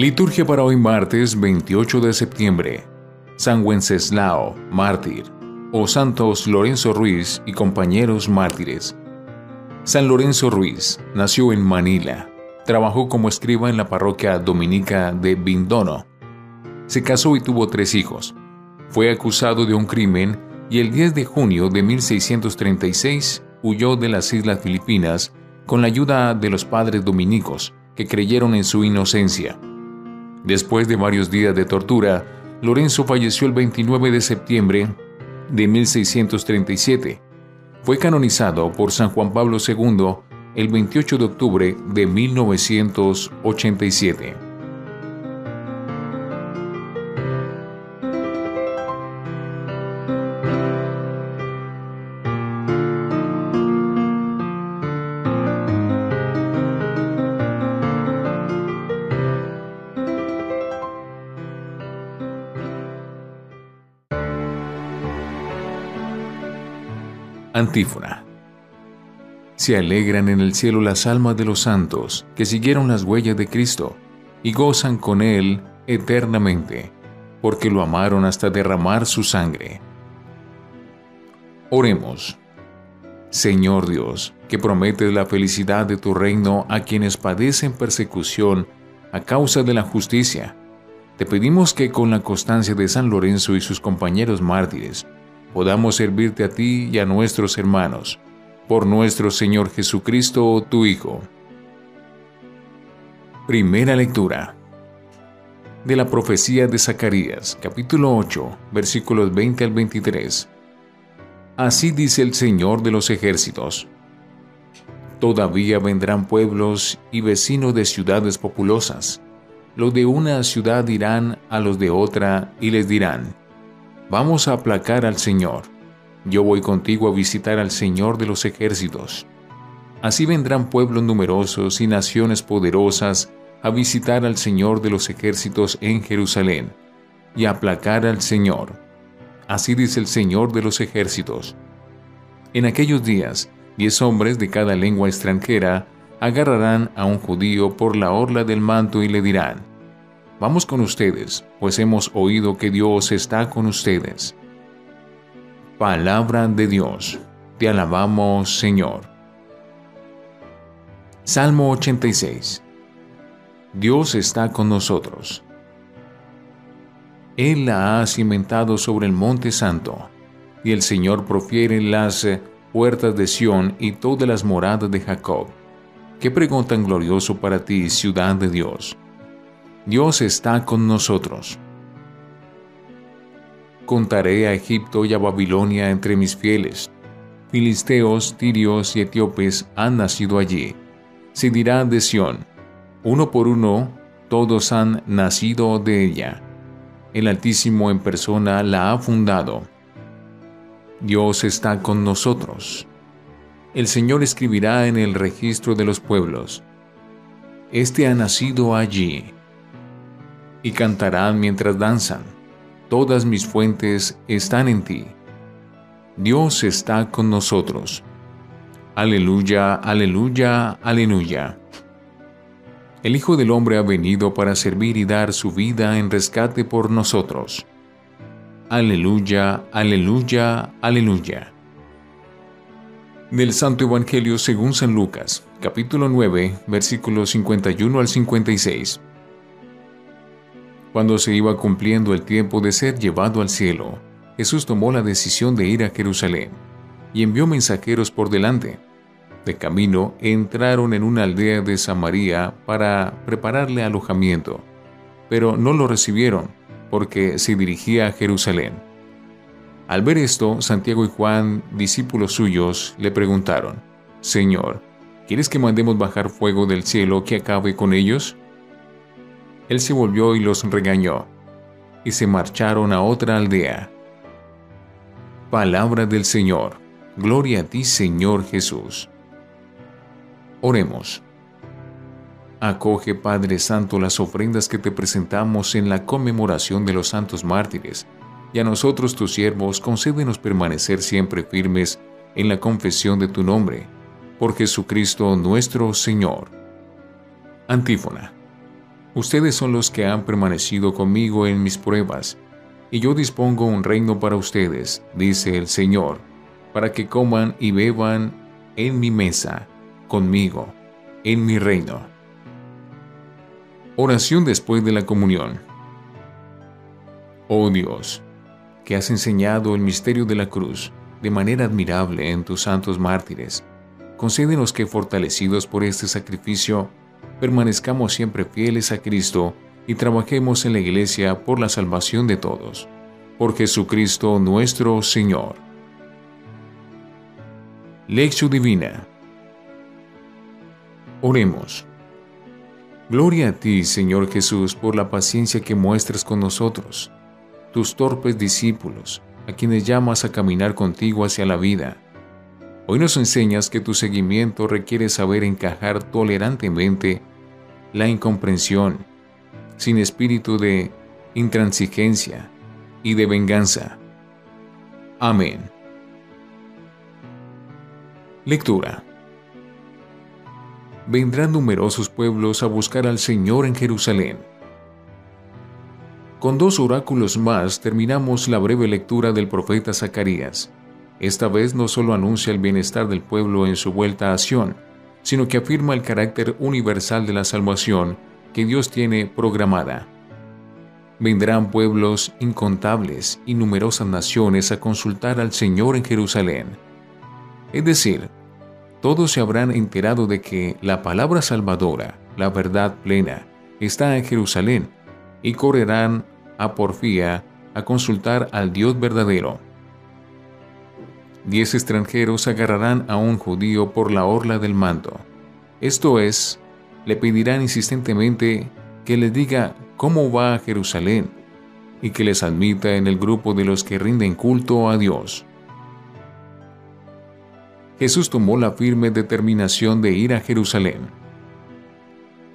Liturgia para hoy martes 28 de septiembre. San Wenceslao, mártir, o Santos Lorenzo Ruiz y compañeros mártires. San Lorenzo Ruiz nació en Manila. Trabajó como escriba en la parroquia dominica de Bindono. Se casó y tuvo tres hijos. Fue acusado de un crimen y el 10 de junio de 1636 huyó de las Islas Filipinas con la ayuda de los padres dominicos que creyeron en su inocencia. Después de varios días de tortura, Lorenzo falleció el 29 de septiembre de 1637. Fue canonizado por San Juan Pablo II el 28 de octubre de 1987. Antífona. Se alegran en el cielo las almas de los santos que siguieron las huellas de Cristo y gozan con Él eternamente, porque lo amaron hasta derramar su sangre. Oremos. Señor Dios, que prometes la felicidad de tu reino a quienes padecen persecución a causa de la justicia, te pedimos que con la constancia de San Lorenzo y sus compañeros mártires, podamos servirte a ti y a nuestros hermanos, por nuestro Señor Jesucristo, tu Hijo. Primera lectura de la profecía de Zacarías, capítulo 8, versículos 20 al 23. Así dice el Señor de los ejércitos. Todavía vendrán pueblos y vecinos de ciudades populosas. Los de una ciudad dirán a los de otra y les dirán, Vamos a aplacar al Señor. Yo voy contigo a visitar al Señor de los ejércitos. Así vendrán pueblos numerosos y naciones poderosas a visitar al Señor de los ejércitos en Jerusalén y a aplacar al Señor. Así dice el Señor de los ejércitos. En aquellos días, diez hombres de cada lengua extranjera agarrarán a un judío por la orla del manto y le dirán, Vamos con ustedes, pues hemos oído que Dios está con ustedes. Palabra de Dios. Te alabamos, Señor. Salmo 86. Dios está con nosotros. Él la ha cimentado sobre el monte santo, y el Señor profiere las puertas de Sión y todas las moradas de Jacob. Qué pregunta tan glorioso para ti, ciudad de Dios. Dios está con nosotros. Contaré a Egipto y a Babilonia entre mis fieles. Filisteos, tirios y etíopes han nacido allí. Se dirá de Sión, uno por uno, todos han nacido de ella. El Altísimo en persona la ha fundado. Dios está con nosotros. El Señor escribirá en el registro de los pueblos. Este ha nacido allí y cantarán mientras danzan. Todas mis fuentes están en ti. Dios está con nosotros. Aleluya, aleluya, aleluya. El Hijo del Hombre ha venido para servir y dar su vida en rescate por nosotros. Aleluya, aleluya, aleluya. Del Santo Evangelio según San Lucas, capítulo 9, versículos 51 al 56. Cuando se iba cumpliendo el tiempo de ser llevado al cielo, Jesús tomó la decisión de ir a Jerusalén y envió mensajeros por delante. De camino entraron en una aldea de Samaria para prepararle alojamiento, pero no lo recibieron porque se dirigía a Jerusalén. Al ver esto, Santiago y Juan, discípulos suyos, le preguntaron, Señor, ¿quieres que mandemos bajar fuego del cielo que acabe con ellos? Él se volvió y los regañó, y se marcharon a otra aldea. Palabra del Señor. Gloria a ti, Señor Jesús. Oremos. Acoge, Padre Santo, las ofrendas que te presentamos en la conmemoración de los santos mártires, y a nosotros, tus siervos, concédenos permanecer siempre firmes en la confesión de tu nombre, por Jesucristo nuestro Señor. Antífona. Ustedes son los que han permanecido conmigo en mis pruebas, y yo dispongo un reino para ustedes, dice el Señor, para que coman y beban en mi mesa, conmigo, en mi reino. Oración después de la comunión. Oh Dios, que has enseñado el misterio de la cruz de manera admirable en tus santos mártires, concédenos que fortalecidos por este sacrificio, permanezcamos siempre fieles a Cristo y trabajemos en la Iglesia por la salvación de todos. Por Jesucristo nuestro Señor. Lección Divina Oremos. Gloria a ti, Señor Jesús, por la paciencia que muestras con nosotros, tus torpes discípulos, a quienes llamas a caminar contigo hacia la vida. Hoy nos enseñas que tu seguimiento requiere saber encajar tolerantemente la incomprensión, sin espíritu de intransigencia y de venganza. Amén. Lectura. Vendrán numerosos pueblos a buscar al Señor en Jerusalén. Con dos oráculos más terminamos la breve lectura del profeta Zacarías. Esta vez no solo anuncia el bienestar del pueblo en su vuelta a Sión, sino que afirma el carácter universal de la salvación que Dios tiene programada. Vendrán pueblos incontables y numerosas naciones a consultar al Señor en Jerusalén. Es decir, todos se habrán enterado de que la palabra salvadora, la verdad plena, está en Jerusalén y correrán a porfía a consultar al Dios verdadero. Diez extranjeros agarrarán a un judío por la orla del manto. Esto es, le pedirán insistentemente que les diga cómo va a Jerusalén y que les admita en el grupo de los que rinden culto a Dios. Jesús tomó la firme determinación de ir a Jerusalén.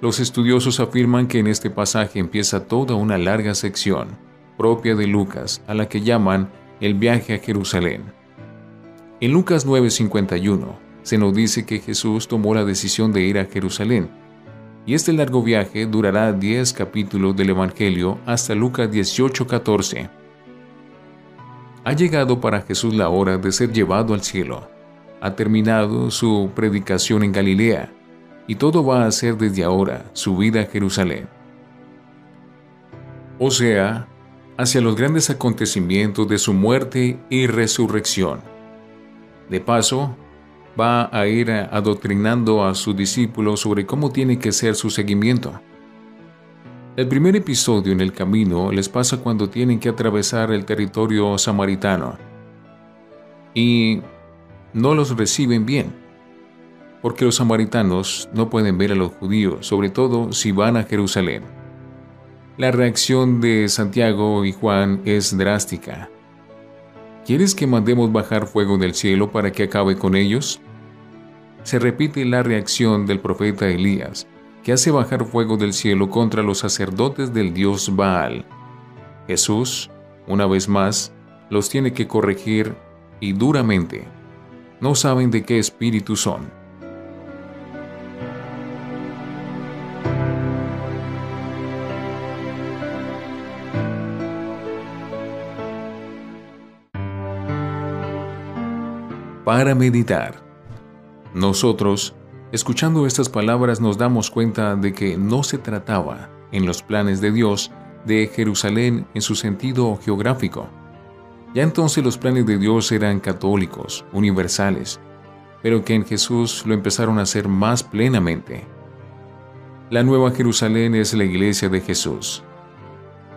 Los estudiosos afirman que en este pasaje empieza toda una larga sección, propia de Lucas, a la que llaman el viaje a Jerusalén. En Lucas 9:51 se nos dice que Jesús tomó la decisión de ir a Jerusalén, y este largo viaje durará 10 capítulos del Evangelio hasta Lucas 18:14. Ha llegado para Jesús la hora de ser llevado al cielo. Ha terminado su predicación en Galilea, y todo va a ser desde ahora su vida a Jerusalén. O sea, hacia los grandes acontecimientos de su muerte y resurrección de paso, va a ir adoctrinando a sus discípulos sobre cómo tiene que ser su seguimiento. El primer episodio en el camino les pasa cuando tienen que atravesar el territorio samaritano y no los reciben bien, porque los samaritanos no pueden ver a los judíos, sobre todo si van a Jerusalén. La reacción de Santiago y Juan es drástica. ¿Quieres que mandemos bajar fuego del cielo para que acabe con ellos? Se repite la reacción del profeta Elías, que hace bajar fuego del cielo contra los sacerdotes del dios Baal. Jesús, una vez más, los tiene que corregir y duramente. No saben de qué espíritu son. Para meditar. Nosotros, escuchando estas palabras, nos damos cuenta de que no se trataba, en los planes de Dios, de Jerusalén en su sentido geográfico. Ya entonces los planes de Dios eran católicos, universales, pero que en Jesús lo empezaron a hacer más plenamente. La Nueva Jerusalén es la iglesia de Jesús.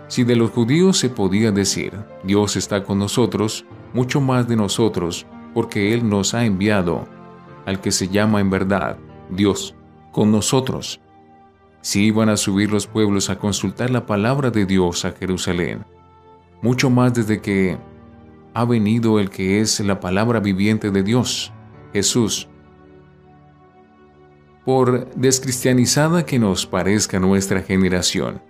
Si de los judíos se podía decir, Dios está con nosotros, mucho más de nosotros porque Él nos ha enviado al que se llama en verdad Dios con nosotros. Si iban a subir los pueblos a consultar la palabra de Dios a Jerusalén, mucho más desde que ha venido el que es la palabra viviente de Dios, Jesús. Por descristianizada que nos parezca nuestra generación,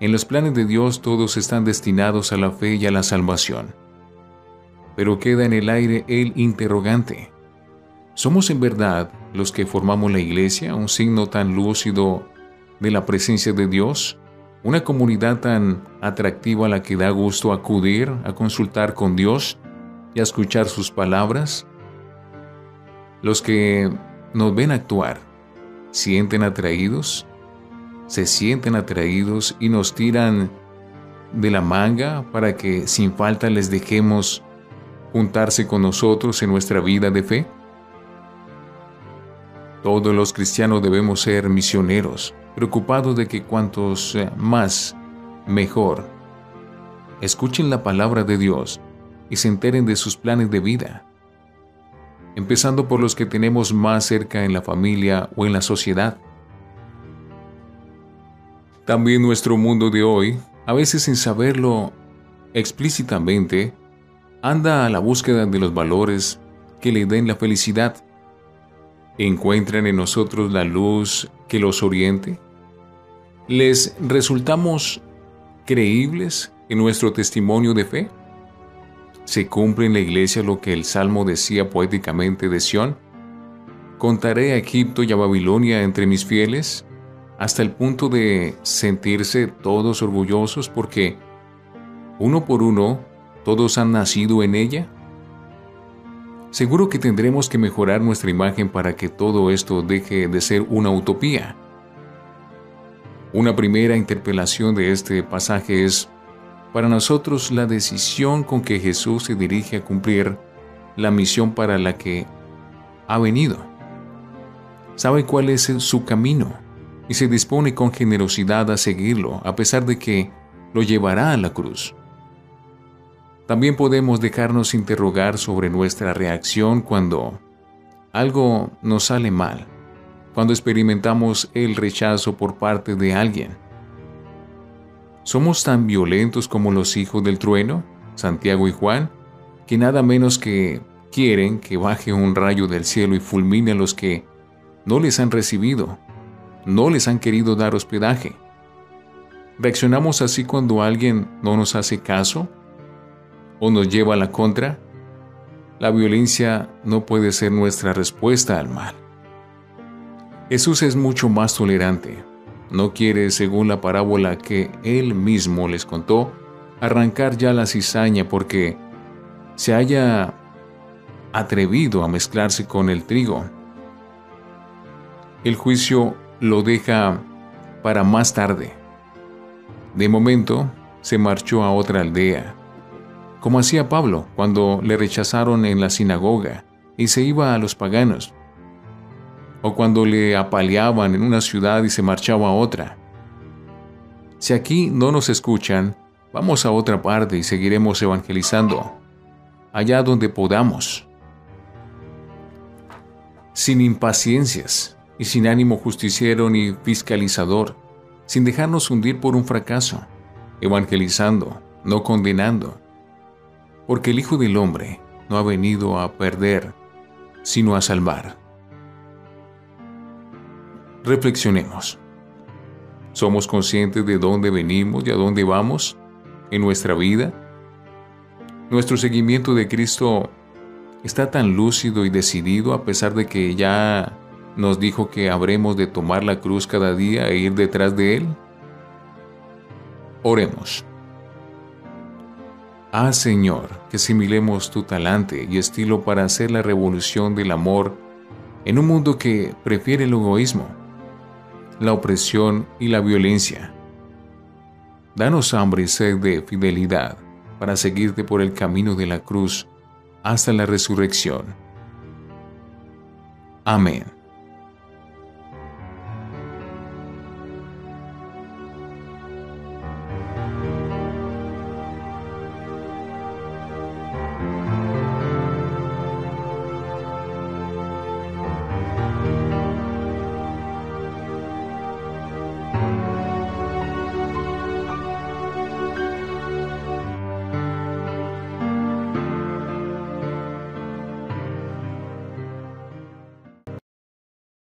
en los planes de Dios todos están destinados a la fe y a la salvación pero queda en el aire el interrogante. ¿Somos en verdad los que formamos la iglesia un signo tan lúcido de la presencia de Dios, una comunidad tan atractiva a la que da gusto acudir a consultar con Dios y a escuchar sus palabras. Los que nos ven actuar sienten atraídos, se sienten atraídos y nos tiran de la manga para que sin falta les dejemos juntarse con nosotros en nuestra vida de fe. Todos los cristianos debemos ser misioneros, preocupados de que cuantos eh, más, mejor. Escuchen la palabra de Dios y se enteren de sus planes de vida, empezando por los que tenemos más cerca en la familia o en la sociedad. También nuestro mundo de hoy, a veces sin saberlo explícitamente, anda a la búsqueda de los valores que le den la felicidad. ¿Encuentran en nosotros la luz que los oriente? ¿Les resultamos creíbles en nuestro testimonio de fe? ¿Se cumple en la iglesia lo que el Salmo decía poéticamente de Sión? ¿Contaré a Egipto y a Babilonia entre mis fieles? hasta el punto de sentirse todos orgullosos porque, uno por uno, todos han nacido en ella? Seguro que tendremos que mejorar nuestra imagen para que todo esto deje de ser una utopía. Una primera interpelación de este pasaje es, para nosotros, la decisión con que Jesús se dirige a cumplir la misión para la que ha venido. Sabe cuál es su camino y se dispone con generosidad a seguirlo, a pesar de que lo llevará a la cruz. También podemos dejarnos interrogar sobre nuestra reacción cuando algo nos sale mal, cuando experimentamos el rechazo por parte de alguien. ¿Somos tan violentos como los hijos del trueno, Santiago y Juan, que nada menos que quieren que baje un rayo del cielo y fulmine a los que no les han recibido no les han querido dar hospedaje. ¿Reaccionamos así cuando alguien no nos hace caso o nos lleva a la contra? La violencia no puede ser nuestra respuesta al mal. Jesús es mucho más tolerante. No quiere, según la parábola que él mismo les contó, arrancar ya la cizaña porque se haya atrevido a mezclarse con el trigo. El juicio lo deja para más tarde. De momento, se marchó a otra aldea, como hacía Pablo cuando le rechazaron en la sinagoga y se iba a los paganos, o cuando le apaleaban en una ciudad y se marchaba a otra. Si aquí no nos escuchan, vamos a otra parte y seguiremos evangelizando, allá donde podamos, sin impaciencias y sin ánimo justiciero ni fiscalizador, sin dejarnos hundir por un fracaso, evangelizando, no condenando, porque el Hijo del Hombre no ha venido a perder, sino a salvar. Reflexionemos. ¿Somos conscientes de dónde venimos y a dónde vamos en nuestra vida? Nuestro seguimiento de Cristo está tan lúcido y decidido a pesar de que ya nos dijo que habremos de tomar la cruz cada día e ir detrás de Él? Oremos. Ah Señor, que similemos tu talante y estilo para hacer la revolución del amor en un mundo que prefiere el egoísmo, la opresión y la violencia. Danos hambre y sed de fidelidad para seguirte por el camino de la cruz hasta la resurrección. Amén.